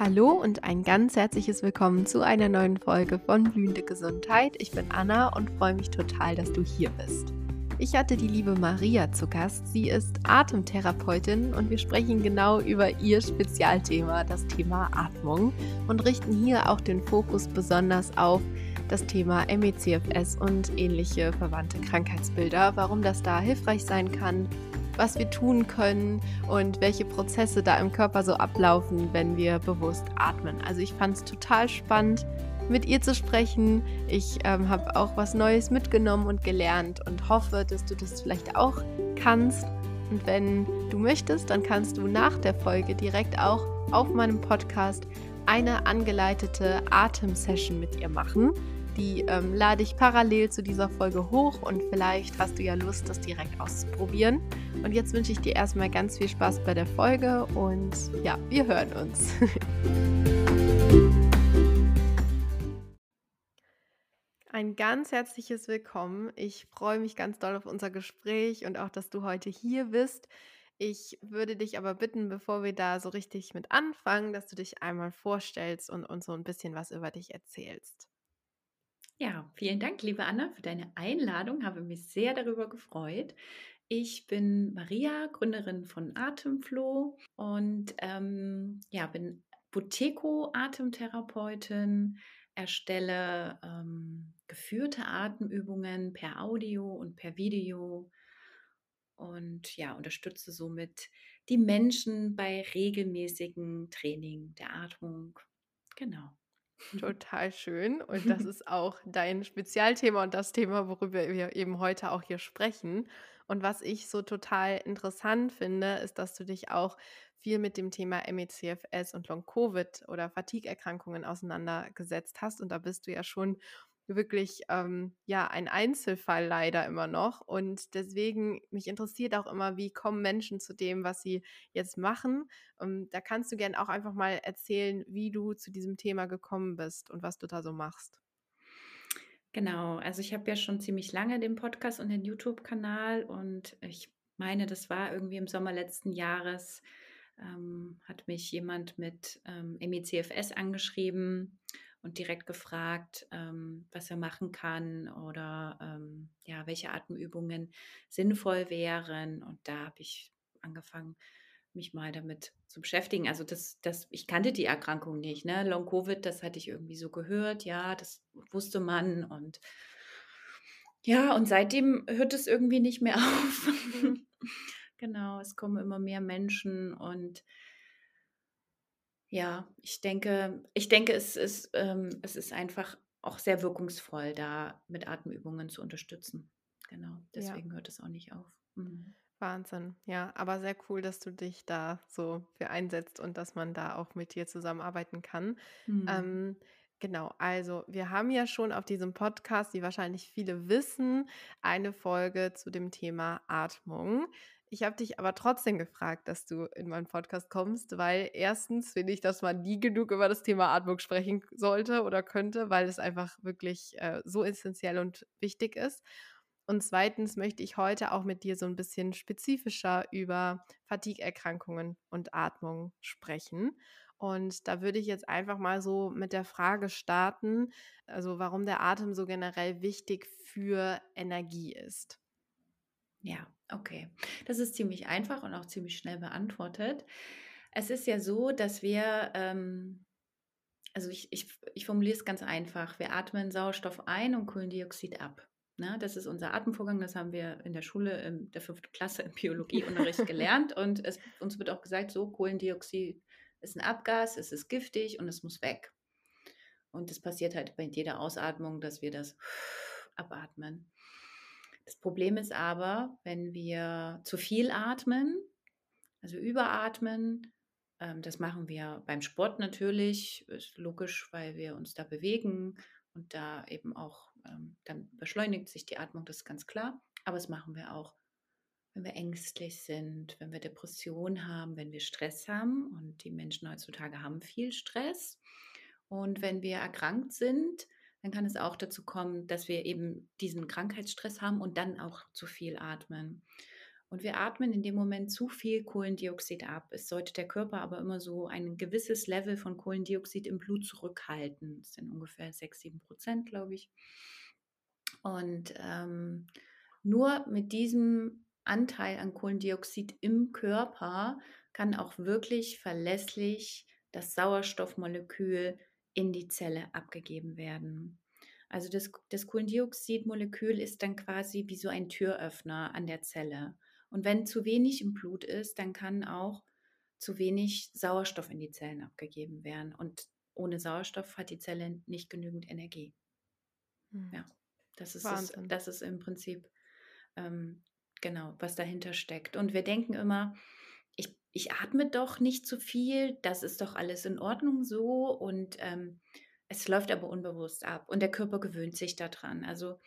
Hallo und ein ganz herzliches Willkommen zu einer neuen Folge von Blühende Gesundheit. Ich bin Anna und freue mich total, dass du hier bist. Ich hatte die liebe Maria zu Gast. Sie ist Atemtherapeutin und wir sprechen genau über ihr Spezialthema, das Thema Atmung, und richten hier auch den Fokus besonders auf das Thema MECFS und ähnliche verwandte Krankheitsbilder, warum das da hilfreich sein kann was wir tun können und welche Prozesse da im Körper so ablaufen, wenn wir bewusst atmen. Also ich fand es total spannend, mit ihr zu sprechen. Ich ähm, habe auch was Neues mitgenommen und gelernt und hoffe, dass du das vielleicht auch kannst. Und wenn du möchtest, dann kannst du nach der Folge direkt auch auf meinem Podcast eine angeleitete Atemsession mit ihr machen. Die ähm, lade ich parallel zu dieser Folge hoch und vielleicht hast du ja Lust, das direkt auszuprobieren. Und jetzt wünsche ich dir erstmal ganz viel Spaß bei der Folge und ja, wir hören uns. Ein ganz herzliches Willkommen. Ich freue mich ganz doll auf unser Gespräch und auch, dass du heute hier bist. Ich würde dich aber bitten, bevor wir da so richtig mit anfangen, dass du dich einmal vorstellst und uns so ein bisschen was über dich erzählst. Ja, vielen Dank, liebe Anna, für deine Einladung. Habe mich sehr darüber gefreut. Ich bin Maria, Gründerin von Atemflow und ähm, ja, bin Buteko-Atemtherapeutin, erstelle ähm, geführte Atemübungen per Audio und per Video und ja, unterstütze somit die Menschen bei regelmäßigem Training der Atmung. Genau. Total schön. Und das ist auch dein Spezialthema und das Thema, worüber wir eben heute auch hier sprechen. Und was ich so total interessant finde, ist, dass du dich auch viel mit dem Thema MECFS und Long-Covid oder Fatigue-Erkrankungen auseinandergesetzt hast. Und da bist du ja schon wirklich ähm, ja ein Einzelfall leider immer noch. Und deswegen mich interessiert auch immer, wie kommen Menschen zu dem, was sie jetzt machen. Und ähm, da kannst du gerne auch einfach mal erzählen, wie du zu diesem Thema gekommen bist und was du da so machst. Genau, also ich habe ja schon ziemlich lange den Podcast und den YouTube-Kanal und ich meine, das war irgendwie im Sommer letzten Jahres, ähm, hat mich jemand mit ähm, MECFS angeschrieben und direkt gefragt, ähm, was er machen kann oder ähm, ja, welche Atemübungen sinnvoll wären. Und da habe ich angefangen, mich mal damit zu beschäftigen. Also das, das, ich kannte die Erkrankung nicht. Ne? Long Covid, das hatte ich irgendwie so gehört, ja, das wusste man und ja, und seitdem hört es irgendwie nicht mehr auf. Mhm. genau, es kommen immer mehr Menschen und ja, ich denke, ich denke, es ist, ähm, es ist einfach auch sehr wirkungsvoll, da mit Atemübungen zu unterstützen. Genau, deswegen ja. hört es auch nicht auf. Mhm. Wahnsinn, ja, aber sehr cool, dass du dich da so für einsetzt und dass man da auch mit dir zusammenarbeiten kann. Mhm. Ähm, genau, also wir haben ja schon auf diesem Podcast, wie wahrscheinlich viele wissen, eine Folge zu dem Thema Atmung. Ich habe dich aber trotzdem gefragt, dass du in meinen Podcast kommst, weil erstens finde ich, dass man nie genug über das Thema Atmung sprechen sollte oder könnte, weil es einfach wirklich äh, so essentiell und wichtig ist. Und zweitens möchte ich heute auch mit dir so ein bisschen spezifischer über Fatigue-Erkrankungen und Atmung sprechen. Und da würde ich jetzt einfach mal so mit der Frage starten, also warum der Atem so generell wichtig für Energie ist. Ja, okay. Das ist ziemlich einfach und auch ziemlich schnell beantwortet. Es ist ja so, dass wir, ähm, also ich, ich, ich formuliere es ganz einfach, wir atmen Sauerstoff ein und Kohlendioxid ab. Ne? Das ist unser Atemvorgang, das haben wir in der Schule in der fünften Klasse im Biologieunterricht gelernt und es, uns wird auch gesagt, so Kohlendioxid ist ein Abgas, es ist giftig und es muss weg. Und das passiert halt bei jeder Ausatmung, dass wir das abatmen. Das Problem ist aber, wenn wir zu viel atmen, also überatmen, ähm, das machen wir beim Sport natürlich, ist logisch, weil wir uns da bewegen und da eben auch, ähm, dann beschleunigt sich die Atmung, das ist ganz klar. Aber das machen wir auch, wenn wir ängstlich sind, wenn wir Depression haben, wenn wir Stress haben. Und die Menschen heutzutage haben viel Stress. Und wenn wir erkrankt sind, dann kann es auch dazu kommen, dass wir eben diesen Krankheitsstress haben und dann auch zu viel atmen. Und wir atmen in dem Moment zu viel Kohlendioxid ab. Es sollte der Körper aber immer so ein gewisses Level von Kohlendioxid im Blut zurückhalten. Das sind ungefähr 6, 7 Prozent, glaube ich. Und ähm, nur mit diesem Anteil an Kohlendioxid im Körper kann auch wirklich verlässlich das Sauerstoffmolekül in die Zelle abgegeben werden. Also das, das Kohlendioxidmolekül ist dann quasi wie so ein Türöffner an der Zelle. Und wenn zu wenig im Blut ist, dann kann auch zu wenig Sauerstoff in die Zellen abgegeben werden. Und ohne Sauerstoff hat die Zelle nicht genügend Energie. Hm. Ja, das ist, es, das ist im Prinzip ähm, genau, was dahinter steckt. Und wir denken immer, ich, ich atme doch nicht zu viel, das ist doch alles in Ordnung so und ähm, es läuft aber unbewusst ab und der Körper gewöhnt sich daran. Also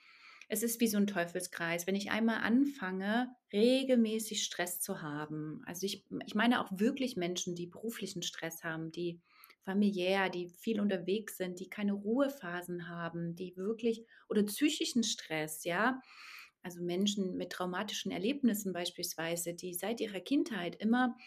es ist wie so ein Teufelskreis. Wenn ich einmal anfange, regelmäßig Stress zu haben, also ich, ich meine auch wirklich Menschen, die beruflichen Stress haben, die familiär, die viel unterwegs sind, die keine Ruhephasen haben, die wirklich oder psychischen Stress, ja, also Menschen mit traumatischen Erlebnissen beispielsweise, die seit ihrer Kindheit immer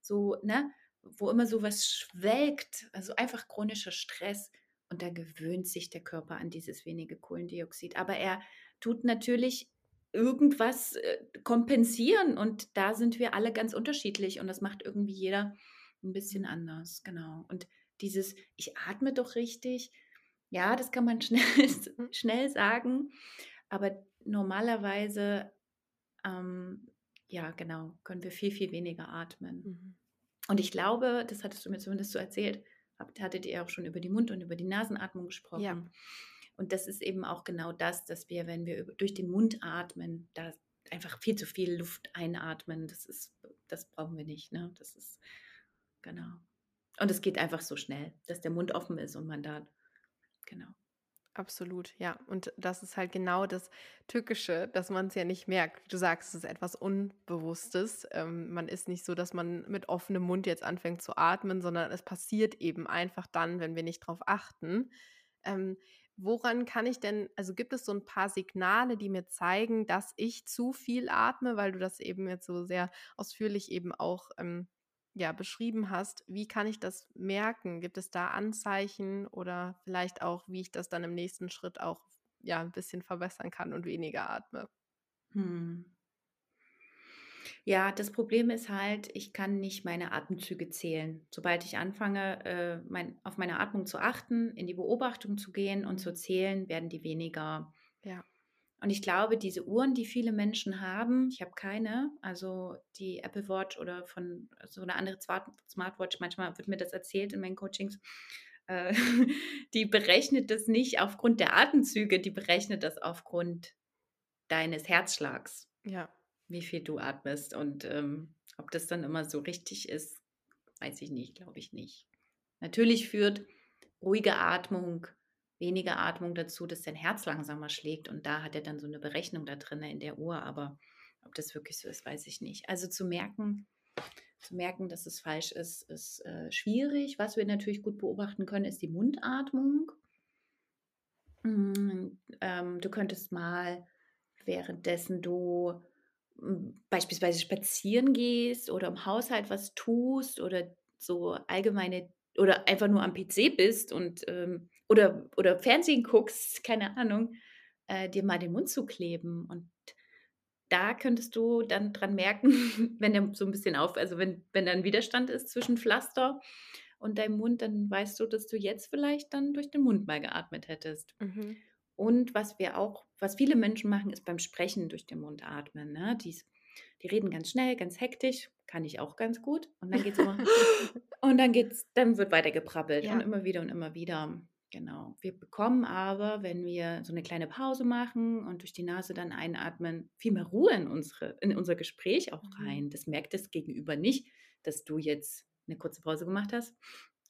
so, ne, wo immer so was schwelgt, also einfach chronischer Stress und da gewöhnt sich der Körper an dieses wenige Kohlendioxid. Aber er tut natürlich irgendwas äh, kompensieren und da sind wir alle ganz unterschiedlich und das macht irgendwie jeder ein bisschen mhm. anders, genau. Und dieses, ich atme doch richtig, ja, das kann man schnell, mhm. schnell sagen, aber normalerweise, ähm, ja, genau, können wir viel, viel weniger atmen. Mhm. Und ich glaube, das hattest du mir zumindest so erzählt, hattet ihr auch schon über die Mund- und über die Nasenatmung gesprochen. Ja. Und das ist eben auch genau das, dass wir, wenn wir durch den Mund atmen, da einfach viel zu viel Luft einatmen. Das ist, das brauchen wir nicht. Ne? Das ist genau. Und es geht einfach so schnell, dass der Mund offen ist und man da genau. Absolut, ja. Und das ist halt genau das Tückische, dass man es ja nicht merkt. Du sagst, es ist etwas Unbewusstes. Ähm, man ist nicht so, dass man mit offenem Mund jetzt anfängt zu atmen, sondern es passiert eben einfach dann, wenn wir nicht drauf achten. Ähm, woran kann ich denn, also gibt es so ein paar Signale, die mir zeigen, dass ich zu viel atme, weil du das eben jetzt so sehr ausführlich eben auch ähm, ja, beschrieben hast, wie kann ich das merken? Gibt es da Anzeichen oder vielleicht auch, wie ich das dann im nächsten Schritt auch ja, ein bisschen verbessern kann und weniger atme? Hm. Ja, das Problem ist halt, ich kann nicht meine Atemzüge zählen. Sobald ich anfange, äh, mein, auf meine Atmung zu achten, in die Beobachtung zu gehen und zu zählen, werden die weniger. Ja. Und ich glaube, diese Uhren, die viele Menschen haben, ich habe keine, also die Apple Watch oder von so eine andere Smartwatch, manchmal wird mir das erzählt in meinen Coachings, äh, die berechnet das nicht aufgrund der Atemzüge, die berechnet das aufgrund deines Herzschlags. Ja. Wie viel du atmest. Und ähm, ob das dann immer so richtig ist, weiß ich nicht, glaube ich nicht. Natürlich führt ruhige Atmung weniger Atmung dazu, dass dein Herz langsamer schlägt. Und da hat er dann so eine Berechnung da drin in der Uhr. Aber ob das wirklich so ist, weiß ich nicht. Also zu merken, zu merken, dass es falsch ist, ist äh, schwierig. Was wir natürlich gut beobachten können, ist die Mundatmung. Mm, ähm, du könntest mal, währenddessen du mm, beispielsweise spazieren gehst oder im Haushalt was tust oder so allgemeine oder einfach nur am PC bist und ähm, oder, oder Fernsehen guckst, keine Ahnung, äh, dir mal den Mund zu kleben. Und da könntest du dann dran merken, wenn der so ein bisschen auf, also wenn, wenn da ein Widerstand ist zwischen Pflaster und deinem Mund, dann weißt du, dass du jetzt vielleicht dann durch den Mund mal geatmet hättest. Mhm. Und was wir auch, was viele Menschen machen, ist beim Sprechen durch den Mund atmen. Ne? Dies, die reden ganz schnell, ganz hektisch, kann ich auch ganz gut. Und dann geht's immer, und dann geht's, dann wird weiter geprabbelt ja. und immer wieder und immer wieder. Genau. Wir bekommen aber, wenn wir so eine kleine Pause machen und durch die Nase dann einatmen, viel mehr Ruhe in, unsere, in unser Gespräch auch mhm. rein. Das merkt das Gegenüber nicht, dass du jetzt eine kurze Pause gemacht hast,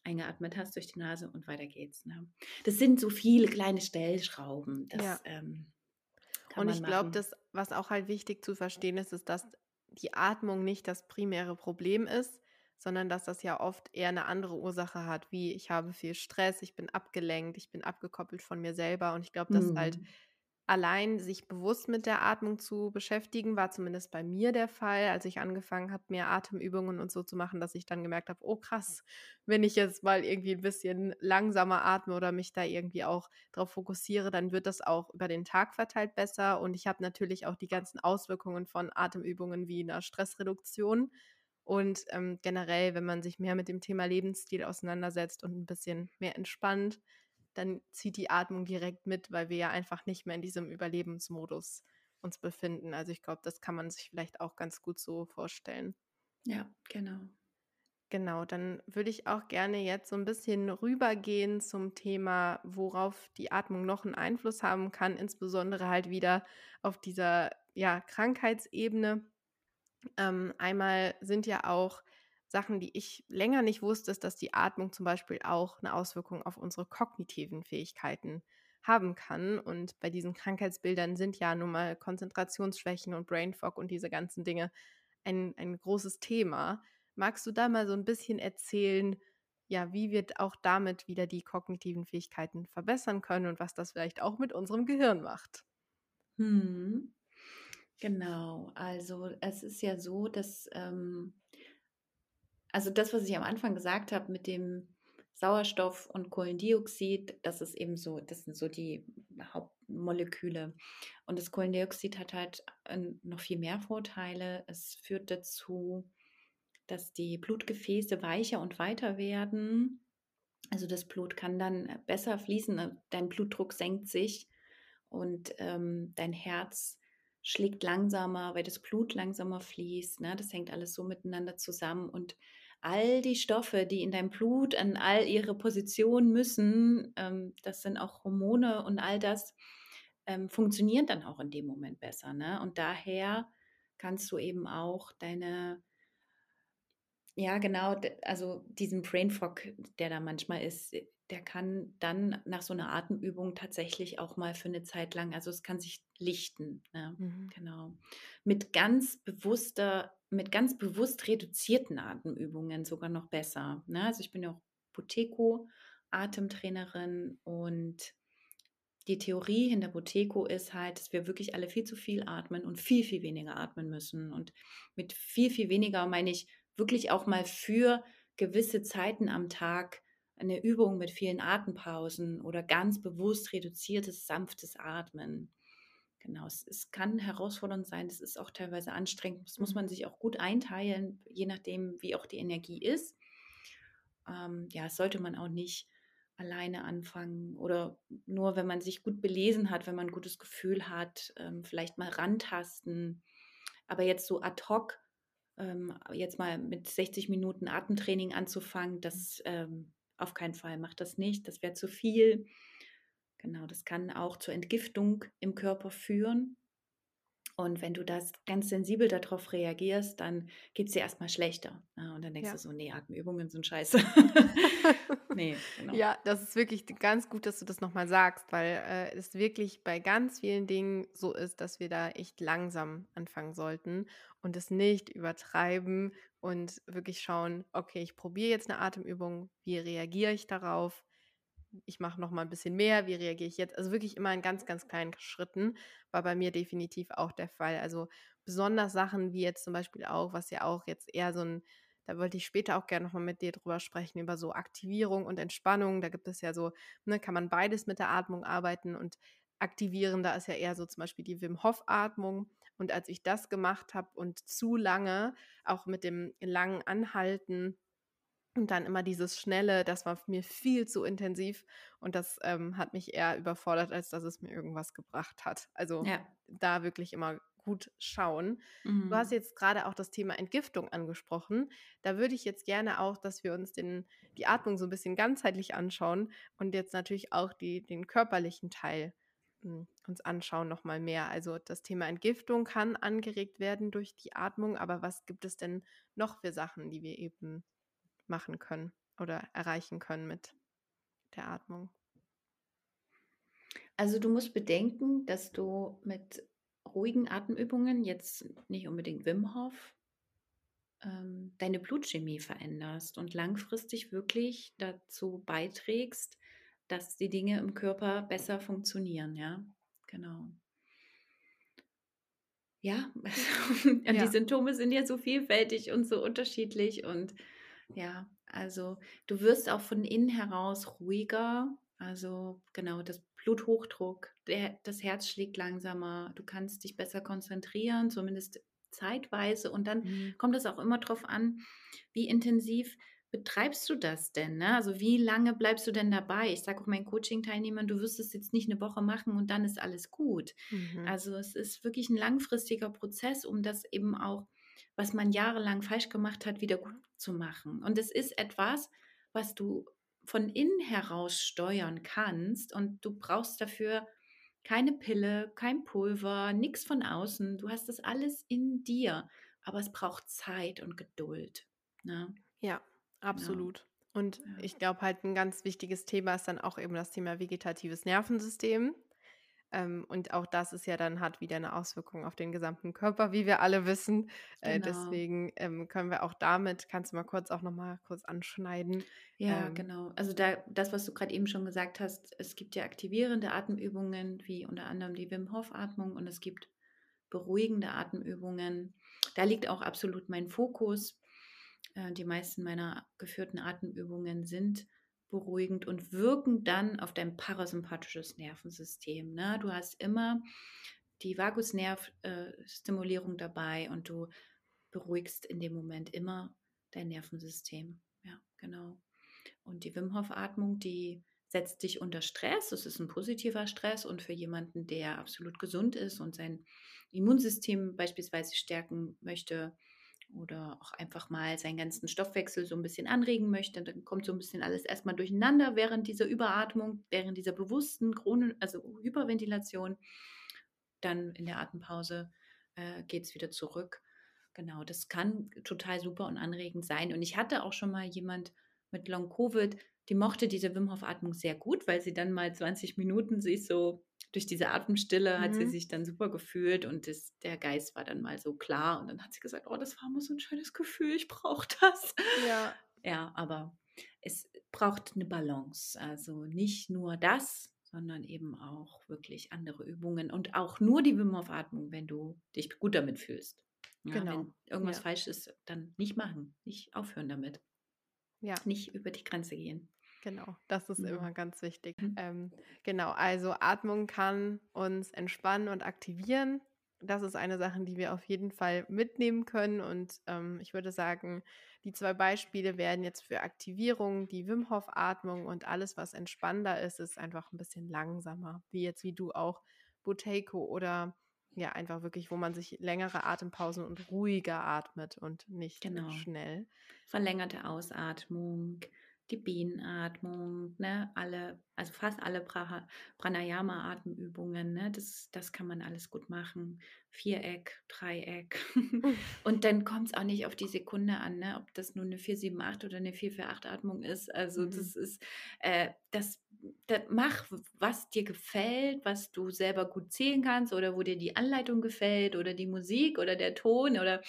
eingeatmet hast durch die Nase und weiter geht's. Ne? Das sind so viele kleine Stellschrauben. Das, ja. ähm, und ich glaube, das, was auch halt wichtig zu verstehen ist, ist, dass die Atmung nicht das primäre Problem ist, sondern dass das ja oft eher eine andere Ursache hat, wie ich habe viel Stress, ich bin abgelenkt, ich bin abgekoppelt von mir selber und ich glaube, dass halt mhm. halt allein sich bewusst mit der Atmung zu beschäftigen, war zumindest bei mir der Fall, als ich angefangen habe, mehr Atemübungen und so zu machen, dass ich dann gemerkt habe, oh krass, wenn ich jetzt mal irgendwie ein bisschen langsamer atme oder mich da irgendwie auch darauf fokussiere, dann wird das auch über den Tag verteilt besser. Und ich habe natürlich auch die ganzen Auswirkungen von Atemübungen wie einer Stressreduktion. Und ähm, generell, wenn man sich mehr mit dem Thema Lebensstil auseinandersetzt und ein bisschen mehr entspannt, dann zieht die Atmung direkt mit, weil wir ja einfach nicht mehr in diesem Überlebensmodus uns befinden. Also ich glaube, das kann man sich vielleicht auch ganz gut so vorstellen. Ja, genau. Genau, dann würde ich auch gerne jetzt so ein bisschen rübergehen zum Thema, worauf die Atmung noch einen Einfluss haben kann, insbesondere halt wieder auf dieser ja, Krankheitsebene. Ähm, einmal sind ja auch Sachen, die ich länger nicht wusste, ist, dass die Atmung zum Beispiel auch eine Auswirkung auf unsere kognitiven Fähigkeiten haben kann. Und bei diesen Krankheitsbildern sind ja nun mal Konzentrationsschwächen und Brain Fog und diese ganzen Dinge ein, ein großes Thema. Magst du da mal so ein bisschen erzählen, ja, wie wir auch damit wieder die kognitiven Fähigkeiten verbessern können und was das vielleicht auch mit unserem Gehirn macht? Hm. Genau, also es ist ja so, dass ähm, also das, was ich am Anfang gesagt habe mit dem Sauerstoff und Kohlendioxid, das ist eben so, das sind so die Hauptmoleküle. Und das Kohlendioxid hat halt äh, noch viel mehr Vorteile. Es führt dazu, dass die Blutgefäße weicher und weiter werden. Also das Blut kann dann besser fließen, dein Blutdruck senkt sich und ähm, dein Herz schlägt langsamer, weil das Blut langsamer fließt. Ne? Das hängt alles so miteinander zusammen und all die Stoffe, die in deinem Blut an all ihre Positionen müssen, ähm, das sind auch Hormone und all das, ähm, funktioniert dann auch in dem Moment besser. Ne? Und daher kannst du eben auch deine, ja genau, also diesen Brain Fog, der da manchmal ist, der kann dann nach so einer Atemübung tatsächlich auch mal für eine Zeit lang, also es kann sich lichten. Ne? Mhm. Genau. Mit ganz bewusster mit ganz bewusst reduzierten Atemübungen sogar noch besser. Ne? Also ich bin ja auch Boteco Atemtrainerin und die Theorie hinter Boteco ist halt, dass wir wirklich alle viel zu viel atmen und viel, viel weniger atmen müssen. Und mit viel, viel weniger meine ich wirklich auch mal für gewisse Zeiten am Tag eine Übung mit vielen Atempausen oder ganz bewusst reduziertes, sanftes Atmen. Genau, es, es kann herausfordernd sein, es ist auch teilweise anstrengend, das muss mhm. man sich auch gut einteilen, je nachdem, wie auch die Energie ist. Ähm, ja, sollte man auch nicht alleine anfangen oder nur, wenn man sich gut belesen hat, wenn man ein gutes Gefühl hat, ähm, vielleicht mal rantasten. Aber jetzt so ad hoc, ähm, jetzt mal mit 60 Minuten Atemtraining anzufangen, das ähm, auf keinen Fall macht das nicht, das wäre zu viel. Genau, das kann auch zur Entgiftung im Körper führen. Und wenn du das ganz sensibel darauf reagierst, dann geht es dir erstmal schlechter. Ne? Und dann denkst ja. du so, nee, Atemübungen sind scheiße. nee, genau. Ja, das ist wirklich ganz gut, dass du das nochmal sagst, weil äh, es wirklich bei ganz vielen Dingen so ist, dass wir da echt langsam anfangen sollten und es nicht übertreiben und wirklich schauen, okay, ich probiere jetzt eine Atemübung, wie reagiere ich darauf? Ich mache noch mal ein bisschen mehr, wie reagiere ich jetzt? Also wirklich immer in ganz, ganz kleinen Schritten war bei mir definitiv auch der Fall. Also besonders Sachen wie jetzt zum Beispiel auch, was ja auch jetzt eher so ein, da wollte ich später auch gerne noch mal mit dir drüber sprechen, über so Aktivierung und Entspannung. Da gibt es ja so, ne, kann man beides mit der Atmung arbeiten und aktivieren, da ist ja eher so zum Beispiel die Wim Hof-Atmung. Und als ich das gemacht habe und zu lange, auch mit dem langen Anhalten, und dann immer dieses Schnelle, das war mir viel zu intensiv und das ähm, hat mich eher überfordert, als dass es mir irgendwas gebracht hat. Also ja. da wirklich immer gut schauen. Mhm. Du hast mhm. jetzt gerade auch das Thema Entgiftung angesprochen. Da würde ich jetzt gerne auch, dass wir uns den, die Atmung so ein bisschen ganzheitlich anschauen und jetzt natürlich auch die, den körperlichen Teil hm, uns anschauen noch mal mehr. Also das Thema Entgiftung kann angeregt werden durch die Atmung, aber was gibt es denn noch für Sachen, die wir eben machen können oder erreichen können mit der Atmung? Also du musst bedenken, dass du mit ruhigen Atemübungen, jetzt nicht unbedingt Wim Hof, ähm, deine Blutchemie veränderst und langfristig wirklich dazu beiträgst, dass die Dinge im Körper besser funktionieren, ja. genau. Ja, und die Ja. Symptome sind ja so vielfältig und so unterschiedlich und ja, also du wirst auch von innen heraus ruhiger. Also genau, das Bluthochdruck, der, das Herz schlägt langsamer, du kannst dich besser konzentrieren, zumindest zeitweise. Und dann Mhm. kommt es auch immer darauf an, wie intensiv betreibst du das denn? Ne? Also wie lange bleibst du denn dabei? Ich sage auch meinen Coaching-Teilnehmern, du wirst es jetzt nicht eine Woche machen und dann ist alles gut. Mhm. Also es ist wirklich ein langfristiger Prozess, um das eben auch, was man jahrelang falsch gemacht hat, wieder gut zu machen. Und es ist etwas, was du von innen heraus steuern kannst und du brauchst dafür keine Pille, kein Pulver, nichts von außen. Du hast das alles in dir, aber es braucht Zeit und Geduld. Ne? Ja, absolut. Und Ja. ich glaube halt ein ganz wichtiges Thema ist dann auch eben das Thema vegetatives Nervensystem. Ähm, und auch das ist ja dann hat wieder eine Auswirkung auf den gesamten Körper, wie wir alle wissen. Äh, Genau. deswegen, ähm, können wir auch damit kannst du mal kurz auch noch mal kurz anschneiden. Ja, Ähm, genau. Also da, das, was du gerade eben schon gesagt hast, es gibt ja aktivierende Atemübungen, wie unter anderem die Wim Hof Atmung und es gibt beruhigende Atemübungen. Da liegt auch absolut mein Fokus. Äh, Die meisten meiner geführten Atemübungen sind beruhigend und wirken dann auf dein parasympathisches Nervensystem. Ne? Du hast immer die Vagusnervstimulierung dabei und du beruhigst in dem Moment immer dein Nervensystem. Ja, genau. Und die Wim Hof Atmung, die setzt dich unter Stress. Das ist ein positiver Stress und für jemanden, der absolut gesund ist und sein Immunsystem beispielsweise stärken möchte oder auch einfach mal seinen ganzen Stoffwechsel so ein bisschen anregen möchte, dann kommt so ein bisschen alles erstmal durcheinander während dieser Überatmung, während dieser bewussten Chrono also Hyperventilation. Dann in der Atempause äh, geht es wieder zurück. Genau, das kann total super und anregend sein. Und ich hatte auch schon mal jemand mit Long Covid, die mochte diese Wim Hof Atmung sehr gut, weil sie dann mal 20 Minuten sich so durch diese Atemstille hat sie mhm. sich dann super gefühlt und das, der Geist war dann mal so klar und dann hat sie gesagt, oh, das war mal so ein schönes Gefühl, ich brauche das. Ja. Ja, aber es braucht eine Balance. Also nicht nur das, sondern eben auch wirklich andere Übungen und auch nur die Wim Hof Atmung, wenn du dich gut damit fühlst. Ja, Genau. wenn irgendwas Ja. falsch ist, dann nicht machen, nicht aufhören damit, Ja. nicht über die Grenze gehen. Genau, das ist Mhm. immer ganz wichtig. Mhm. Ähm, genau, also Atmung kann uns entspannen und aktivieren. Das ist eine Sache, die wir auf jeden Fall mitnehmen können. Und ähm, ich würde sagen, die zwei Beispiele werden jetzt für Aktivierung, die Wim Hof Atmung und alles, was entspannender ist, ist einfach ein bisschen langsamer. Wie jetzt, wie du auch Buteyko oder ja, einfach wirklich, wo man sich längere Atempausen und ruhiger atmet und nicht Genau. schnell. Verlängerte Ausatmung, die Bienenatmung, ne, alle, also fast alle Praha- Pranayama-Atemübungen, ne, das, das kann man alles gut machen. Viereck, Dreieck. Und dann kommt es auch nicht auf die Sekunde an, ne, ob das nur eine 478 oder eine 448-Atmung ist. Also Mhm. das ist, äh, das, das mach, was dir gefällt, was du selber gut zählen kannst oder wo dir die Anleitung gefällt oder die Musik oder der Ton oder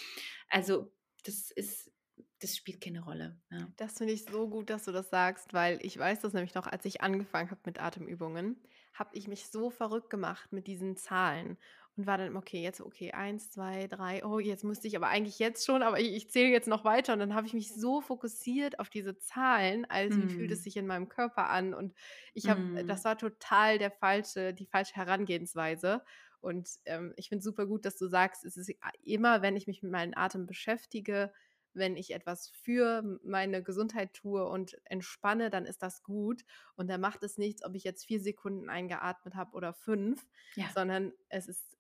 also das ist, das spielt keine Rolle. Ja. Das finde ich so gut, dass du das sagst, weil ich weiß das nämlich noch, als ich angefangen habe mit Atemübungen, habe ich mich so verrückt gemacht mit diesen Zahlen und war dann okay, jetzt okay, eins, zwei, drei, oh, jetzt müsste ich aber eigentlich jetzt schon, aber ich, ich zähle jetzt noch weiter und dann habe ich mich so fokussiert auf diese Zahlen, als wie fühlt es Mm, sich in meinem Körper an und ich habe, das mm, war total der falsche, die falsche Herangehensweise und ähm, ich finde super gut, dass du sagst, es ist immer, wenn ich mich mit meinem Atem beschäftige, wenn ich etwas für meine Gesundheit tue und entspanne, dann ist das gut. Und da macht es nichts, ob ich jetzt vier Sekunden eingeatmet habe oder fünf, ja, sondern es ist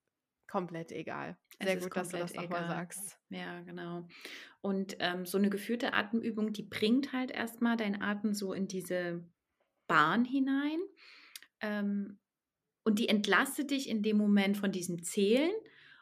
komplett egal. Sehr gut, dass du das nochmal sagst. Ja, genau. Und ähm, so eine geführte Atemübung, die bringt halt erstmal deinen Atem so in diese Bahn hinein. Ähm, und die entlastet dich in dem Moment von diesem Zählen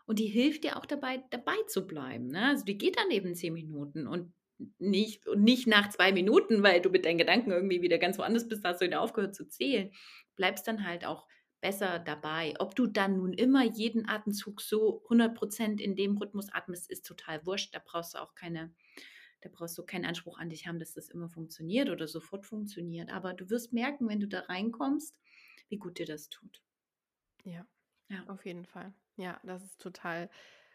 und die hilft dir auch dabei, dabei zu bleiben. Ne? Also die geht dann eben zehn Minuten und nicht, und nicht nach zwei Minuten, weil du mit deinen Gedanken irgendwie wieder ganz woanders bist, hast du wieder aufgehört zu zählen. Bleibst dann halt auch besser dabei. Ob du dann nun immer jeden Atemzug so 100% in dem Rhythmus atmest, ist total wurscht. Da brauchst du auch keine, da brauchst du keinen Anspruch an dich haben, dass das immer funktioniert oder sofort funktioniert. Aber du wirst merken, wenn du da reinkommst, wie gut dir das tut. Ja, Ja. Auf jeden Fall. Ja, das ist total,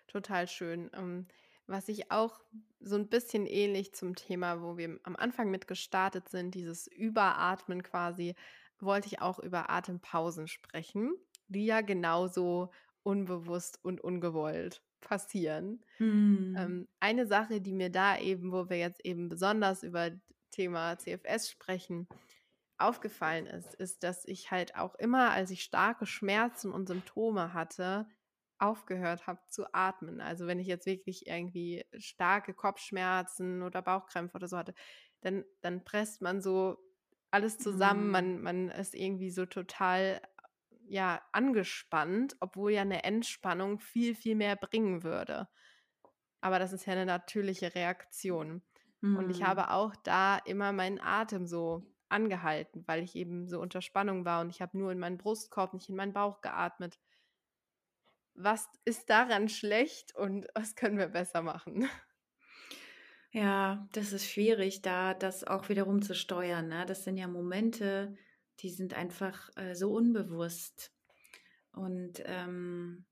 total schön. Ähm, was ich auch so ein bisschen ähnlich zum Thema, wo wir am Anfang mit gestartet sind, dieses Überatmen quasi, wollte ich auch über Atempausen sprechen, die ja genauso unbewusst und ungewollt passieren. Mhm. Ähm, eine Sache, die mir da eben, wo wir jetzt eben besonders über Thema CFS sprechen, aufgefallen ist, ist, dass ich halt auch immer, als ich starke Schmerzen und Symptome hatte, aufgehört habe zu atmen. Also wenn ich jetzt wirklich irgendwie starke Kopfschmerzen oder Bauchkrämpfe oder so hatte, dann, dann presst man so alles zusammen, Mhm. man, man ist irgendwie so total ja angespannt, obwohl ja eine Entspannung viel, viel mehr bringen würde. Aber das ist ja eine natürliche Reaktion. Und ich Mhm. habe auch da immer meinen Atem so angehalten, weil ich eben so unter Spannung war und ich habe nur in meinen Brustkorb, nicht in meinen Bauch geatmet. Was ist daran schlecht und was können wir besser machen? Ja, das ist schwierig, da das auch wiederum zu steuern, ne? Das sind ja Momente, die sind einfach, äh, so unbewusst. Und, ähm,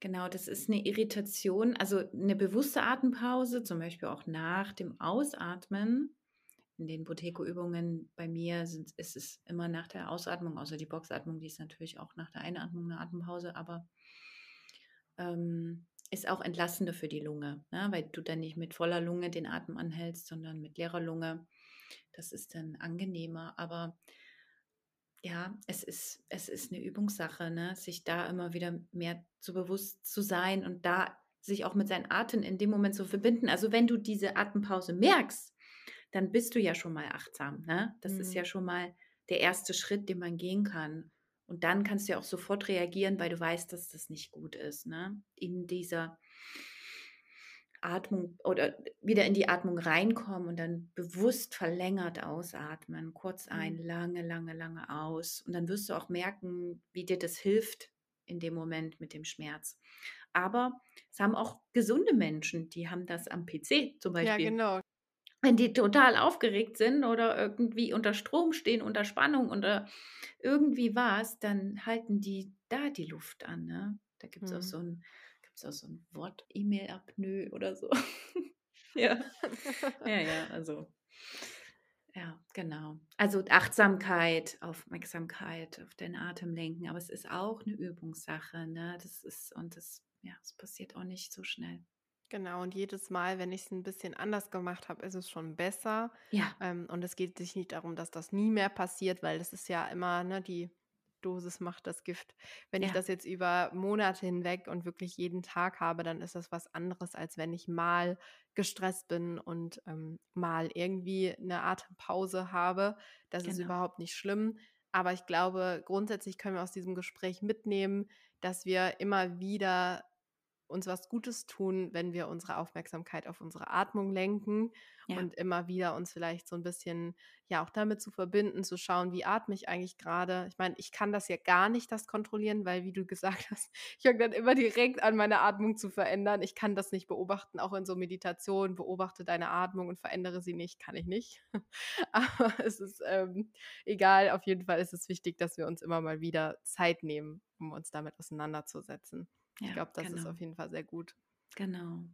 genau, das ist eine Irritation also, eine bewusste Atempause, zum Beispiel auch nach dem Ausatmen. In den Buteyko-Übungen bei mir sind ist es immer nach der Ausatmung, außer die Boxatmung, die ist natürlich auch nach der Einatmung eine Atempause, aber, ähm, ist auch entlastender für die Lunge, ne, weil du dann nicht mit voller Lunge den Atem anhältst, sondern mit leerer Lunge. Das ist dann angenehmer, aber ja, es ist es ist 'ne Übungssache, ne, sich da immer wieder mehr zu bewusst zu sein und da sich auch mit seinem Atem in dem Moment zu verbinden. Also, wenn du diese Atempause merkst, dann bist du ja schon mal achtsam, ne? Das ist ja Mhm. schon mal der erste Schritt, den man gehen kann. Und dann kannst du ja auch sofort reagieren, weil du weißt, dass das nicht gut ist, ne? In dieser Atmung oder wieder in die Atmung reinkommen und dann bewusst verlängert ausatmen. Kurz ein, Mhm. lange, lange, lange aus. Und dann wirst du auch merken, wie dir das hilft in dem Moment mit dem Schmerz. Aber es haben auch gesunde Menschen, die haben das am PC zum Ja, Beispiel. genau. Wenn die total aufgeregt sind oder irgendwie unter Strom stehen, unter Spannung, unter irgendwie was, dann halten die da die Luft an, ne? Da gibt's auch Mhm. so 'n gibt's auch so 'n Wort, E-Mail-Apnoe oder so. Ja. Ja, ja, also ja, genau. Also, Achtsamkeit, Aufmerksamkeit auf den Atem lenken, aber es ist auch 'ne Übungssache, ne? Das ist und das ja, es passiert auch nicht so schnell. Genau, und jedes Mal, wenn ich es ein bisschen anders gemacht habe, ist es schon besser. Ja, Ähm, und es geht sich nicht darum, dass das nie mehr passiert, weil das ist ja immer, ne, die Dosis macht das Gift. Wenn ich ja, das jetzt über Monate hinweg und wirklich jeden Tag habe, dann ist das was anderes, als wenn ich mal gestresst bin und, ähm, mal irgendwie eine Atempause habe. Das ist genau. überhaupt nicht schlimm. Aber ich glaube, grundsätzlich können wir aus diesem Gespräch mitnehmen, dass wir immer wieder uns was Gutes tun, wenn wir unsere Aufmerksamkeit auf unsere Atmung lenken Ja, und immer wieder uns vielleicht so ein bisschen, ja, auch damit zu verbinden, zu schauen, wie atme ich eigentlich gerade. Ich meine, ich kann das ja gar nicht, das kontrollieren, weil, wie du gesagt hast, ich fange dann immer direkt an, meine Atmung zu verändern. Ich kann das nicht beobachten, auch in so Meditationen, beobachte deine Atmung und verändere sie nicht, kann ich nicht. Aber es ist, ähm, egal, auf jeden Fall ist es wichtig, dass wir uns immer mal wieder Zeit nehmen, um uns damit auseinanderzusetzen. Ich ja, glaube, das ist genau. auf jeden Fall sehr gut. Genau.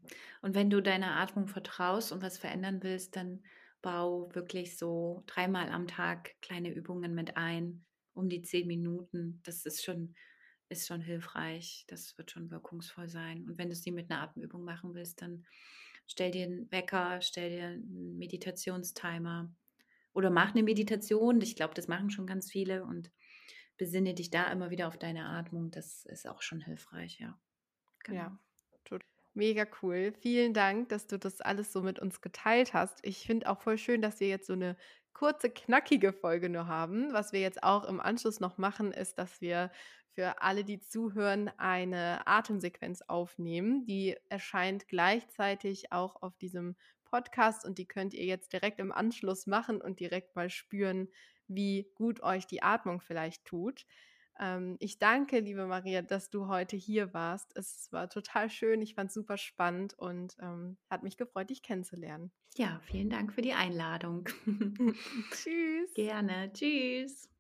Und wenn du deiner Atmung vertraust und was verändern willst, dann bau wirklich so dreimal am Tag kleine Übungen mit ein, um die 10 Minuten. Das ist schon ist schon hilfreich. Das wird schon wirkungsvoll sein. Und wenn du sie mit einer Atemübung machen willst, dann stell dir 'n Wecker, stell dir 'n Meditationstimer oder mach eine Meditation. Ich glaube, das machen schon ganz viele und besinne dich da immer wieder auf deine Atmung. Das ist auch schon hilfreich, ja. Ja, Genau. tot mega cool. Vielen Dank, dass du das alles so mit uns geteilt hast. Ich finde auch voll schön, dass wir jetzt so eine kurze, knackige Folge nur haben. Was wir jetzt auch im Anschluss noch machen, ist, dass wir für alle, die zuhören, eine Atemsequenz aufnehmen. Die erscheint gleichzeitig auch auf diesem Podcast und die könnt ihr jetzt direkt im Anschluss machen und direkt mal spüren, wie gut euch die Atmung vielleicht tut. Ähm, ich danke, liebe Maria, dass du heute hier warst. Es war total schön. Ich fand es super spannend und ähm, hat mich gefreut, dich kennenzulernen. Ja, vielen Dank für die Einladung. Tschüss. Gerne. Tschüss.